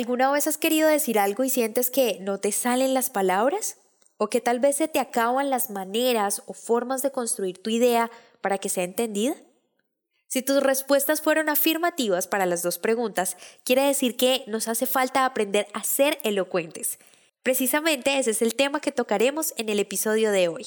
¿Alguna vez has querido decir algo y sientes que no te salen las palabras? ¿O que tal vez se te acaban las maneras o formas de construir tu idea para que sea entendida? Si tus respuestas fueron afirmativas para las dos preguntas, quiere decir que nos hace falta aprender a ser elocuentes. Precisamente ese es el tema que tocaremos en el episodio de hoy.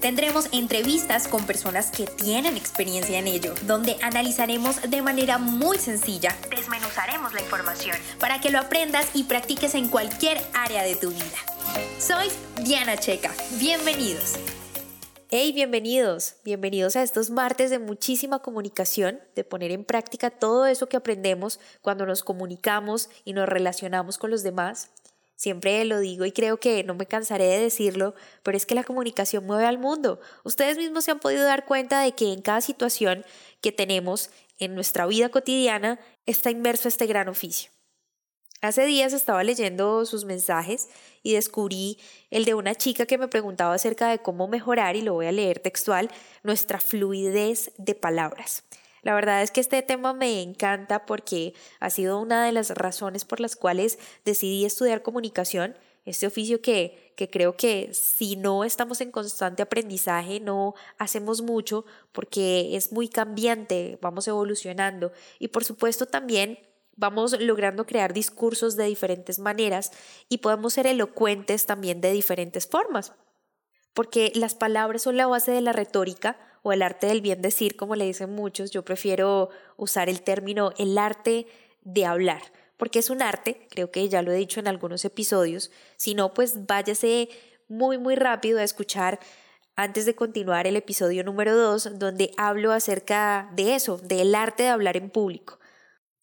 Tendremos entrevistas con personas que tienen experiencia en ello, donde analizaremos de manera muy sencilla, desmenuzaremos la información para que lo aprendas y practiques en cualquier área de tu vida. Soy Diana Checa, bienvenidos. Hey, bienvenidos, bienvenidos a estos martes de muchísima comunicación, de poner en práctica todo eso que aprendemos cuando nos comunicamos y nos relacionamos con los demás. Siempre lo digo y creo que no me cansaré de decirlo, pero es que la comunicación mueve al mundo. Ustedes mismos se han podido dar cuenta de que en cada situación que tenemos en nuestra vida cotidiana está inmerso este gran oficio. Hace días estaba leyendo sus mensajes y descubrí el de una chica que me preguntaba acerca de cómo mejorar, y lo voy a leer textual, nuestra fluidez de palabras. La verdad es que este tema me encanta porque ha sido una de las razones por las cuales decidí estudiar comunicación, este oficio que, que creo que si no estamos en constante aprendizaje no hacemos mucho porque es muy cambiante, vamos evolucionando. Y por supuesto también vamos logrando crear discursos de diferentes maneras y podemos ser elocuentes también de diferentes formas porque las palabras son la base de la retórica o el arte del bien decir, como le dicen muchos. Yo prefiero usar el término el arte de hablar, porque es un arte, creo que ya lo he dicho en algunos episodios. Si no, pues váyase muy, muy rápido a escuchar antes de continuar el episodio número 2, donde hablo acerca de eso, del arte de hablar en público.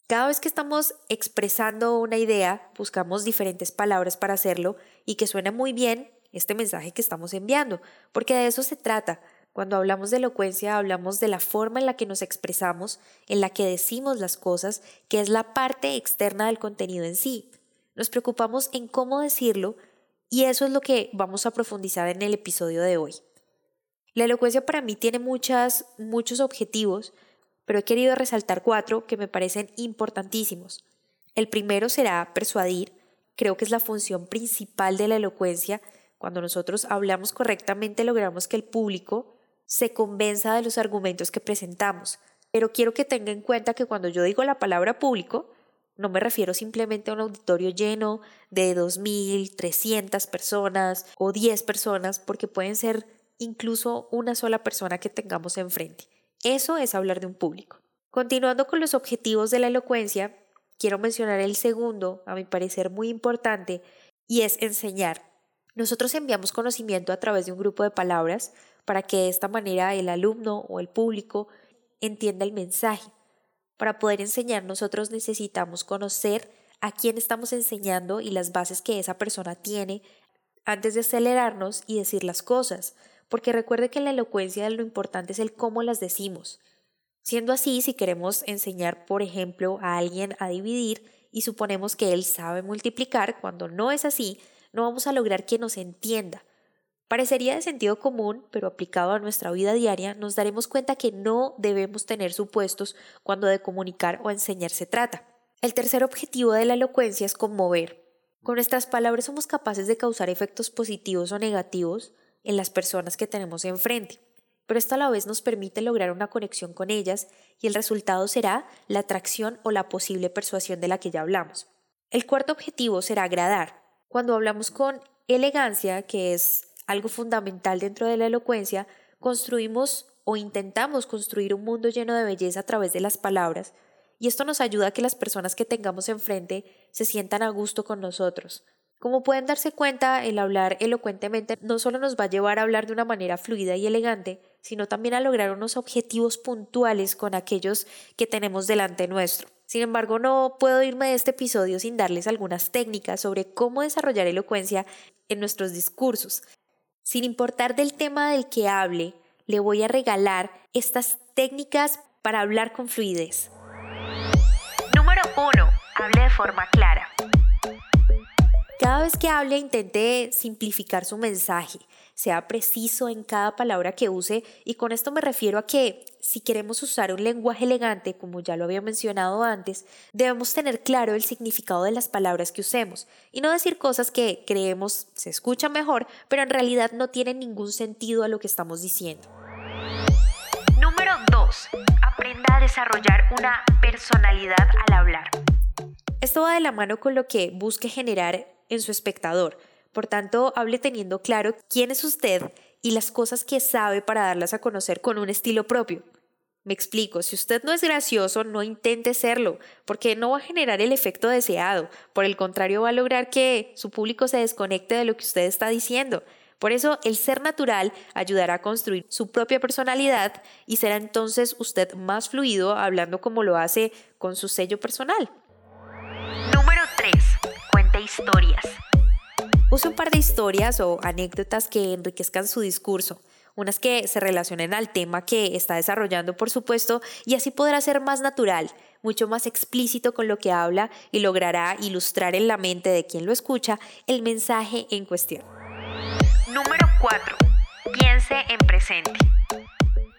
Cada vez que estamos expresando una idea, buscamos diferentes palabras para hacerlo y que suena muy bien este mensaje que estamos enviando, porque de eso se trata. Cuando hablamos de elocuencia hablamos de la forma en la que nos expresamos, en la que decimos las cosas, que es la parte externa del contenido en sí. Nos preocupamos en cómo decirlo y eso es lo que vamos a profundizar en el episodio de hoy. La elocuencia para mí tiene muchas, muchos objetivos, pero he querido resaltar cuatro que me parecen importantísimos. El primero será persuadir, creo que es la función principal de la elocuencia cuando nosotros hablamos correctamente logramos que el público se convenza de los argumentos que presentamos. Pero quiero que tenga en cuenta que cuando yo digo la palabra público, no me refiero simplemente a un auditorio lleno de 2.000, 300 personas o 10 personas, porque pueden ser incluso una sola persona que tengamos enfrente. Eso es hablar de un público. Continuando con los objetivos de la elocuencia, quiero mencionar el segundo, a mi parecer muy importante, y es enseñar. Nosotros enviamos conocimiento a través de un grupo de palabras para que de esta manera el alumno o el público entienda el mensaje. Para poder enseñar nosotros necesitamos conocer a quién estamos enseñando y las bases que esa persona tiene antes de acelerarnos y decir las cosas, porque recuerde que en la elocuencia lo importante es el cómo las decimos. Siendo así, si queremos enseñar, por ejemplo, a alguien a dividir y suponemos que él sabe multiplicar, cuando no es así, no vamos a lograr que nos entienda. Parecería de sentido común, pero aplicado a nuestra vida diaria, nos daremos cuenta que no debemos tener supuestos cuando de comunicar o enseñar se trata. El tercer objetivo de la elocuencia es conmover. Con nuestras palabras somos capaces de causar efectos positivos o negativos en las personas que tenemos enfrente, pero esto a la vez nos permite lograr una conexión con ellas y el resultado será la atracción o la posible persuasión de la que ya hablamos. El cuarto objetivo será agradar. Cuando hablamos con elegancia, que es algo fundamental dentro de la elocuencia, construimos o intentamos construir un mundo lleno de belleza a través de las palabras, y esto nos ayuda a que las personas que tengamos enfrente se sientan a gusto con nosotros. Como pueden darse cuenta, el hablar elocuentemente no solo nos va a llevar a hablar de una manera fluida y elegante, sino también a lograr unos objetivos puntuales con aquellos que tenemos delante nuestro. Sin embargo, no puedo irme de este episodio sin darles algunas técnicas sobre cómo desarrollar elocuencia en nuestros discursos. Sin importar del tema del que hable, le voy a regalar estas técnicas para hablar con fluidez. Número 1. Hable de forma clara. Cada vez que hable intente simplificar su mensaje, sea preciso en cada palabra que use y con esto me refiero a que si queremos usar un lenguaje elegante, como ya lo había mencionado antes, debemos tener claro el significado de las palabras que usemos y no decir cosas que creemos se escuchan mejor, pero en realidad no tienen ningún sentido a lo que estamos diciendo. Número 2. Aprenda a desarrollar una personalidad al hablar. Esto va de la mano con lo que busque generar en su espectador. Por tanto, hable teniendo claro quién es usted y las cosas que sabe para darlas a conocer con un estilo propio. Me explico, si usted no es gracioso, no intente serlo, porque no va a generar el efecto deseado. Por el contrario, va a lograr que su público se desconecte de lo que usted está diciendo. Por eso, el ser natural ayudará a construir su propia personalidad y será entonces usted más fluido hablando como lo hace con su sello personal. Número 3 historias. Use un par de historias o anécdotas que enriquezcan su discurso, unas que se relacionen al tema que está desarrollando, por supuesto, y así podrá ser más natural, mucho más explícito con lo que habla y logrará ilustrar en la mente de quien lo escucha el mensaje en cuestión. Número 4. Piense en presente.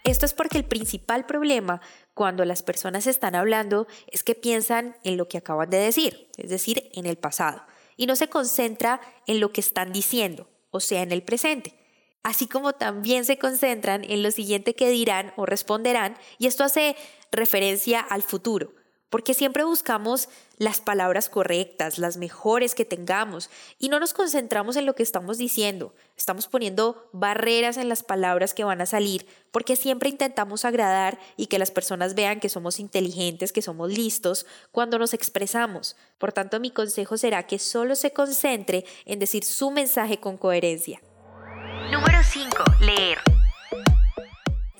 Esto es porque el principal problema cuando las personas están hablando es que piensan en lo que acaban de decir, es decir, en el pasado, y no se concentra en lo que están diciendo, o sea, en el presente. Así como también se concentran en lo siguiente que dirán o responderán, y esto hace referencia al futuro porque siempre buscamos las palabras correctas, las mejores que tengamos, y no nos concentramos en lo que estamos diciendo. Estamos poniendo barreras en las palabras que van a salir, porque siempre intentamos agradar y que las personas vean que somos inteligentes, que somos listos cuando nos expresamos. Por tanto, mi consejo será que solo se concentre en decir su mensaje con coherencia. Número 5.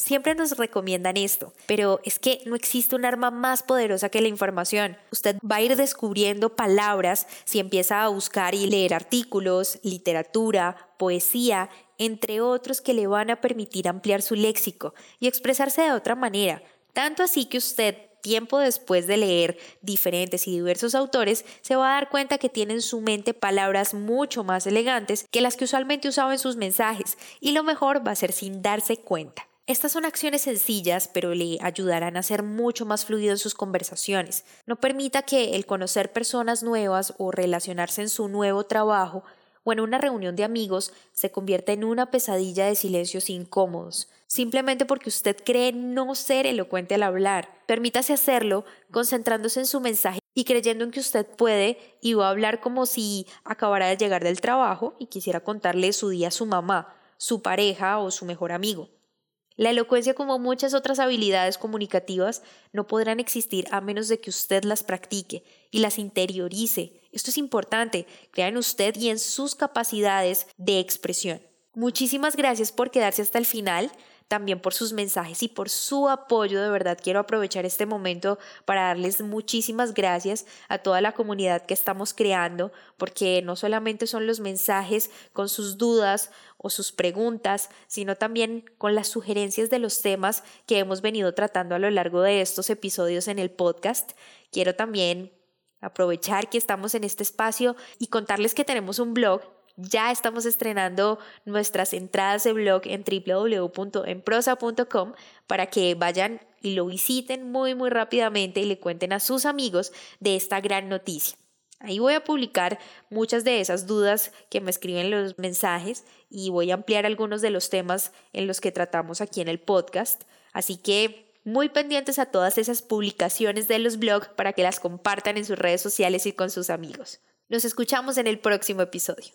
Siempre nos recomiendan esto, pero es que no existe un arma más poderosa que la información. Usted va a ir descubriendo palabras si empieza a buscar y leer artículos, literatura, poesía, entre otros que le van a permitir ampliar su léxico y expresarse de otra manera. Tanto así que usted tiempo después de leer diferentes y diversos autores, se va a dar cuenta que tiene en su mente palabras mucho más elegantes que las que usualmente usaba en sus mensajes, y lo mejor va a ser sin darse cuenta. Estas son acciones sencillas, pero le ayudarán a ser mucho más fluido en sus conversaciones. No permita que el conocer personas nuevas o relacionarse en su nuevo trabajo o en una reunión de amigos se convierta en una pesadilla de silencios incómodos, simplemente porque usted cree no ser elocuente al hablar. Permítase hacerlo concentrándose en su mensaje y creyendo en que usted puede y va a hablar como si acabara de llegar del trabajo y quisiera contarle su día a su mamá, su pareja o su mejor amigo. La elocuencia, como muchas otras habilidades comunicativas, no podrán existir a menos de que usted las practique y las interiorice. Esto es importante, crea en usted y en sus capacidades de expresión. Muchísimas gracias por quedarse hasta el final también por sus mensajes y por su apoyo. De verdad quiero aprovechar este momento para darles muchísimas gracias a toda la comunidad que estamos creando, porque no solamente son los mensajes con sus dudas o sus preguntas, sino también con las sugerencias de los temas que hemos venido tratando a lo largo de estos episodios en el podcast. Quiero también aprovechar que estamos en este espacio y contarles que tenemos un blog ya estamos estrenando nuestras entradas de blog en www.enprosa.com para que vayan y lo visiten muy muy rápidamente y le cuenten a sus amigos de esta gran noticia. Ahí voy a publicar muchas de esas dudas que me escriben los mensajes y voy a ampliar algunos de los temas en los que tratamos aquí en el podcast. Así que muy pendientes a todas esas publicaciones de los blogs para que las compartan en sus redes sociales y con sus amigos. Nos escuchamos en el próximo episodio.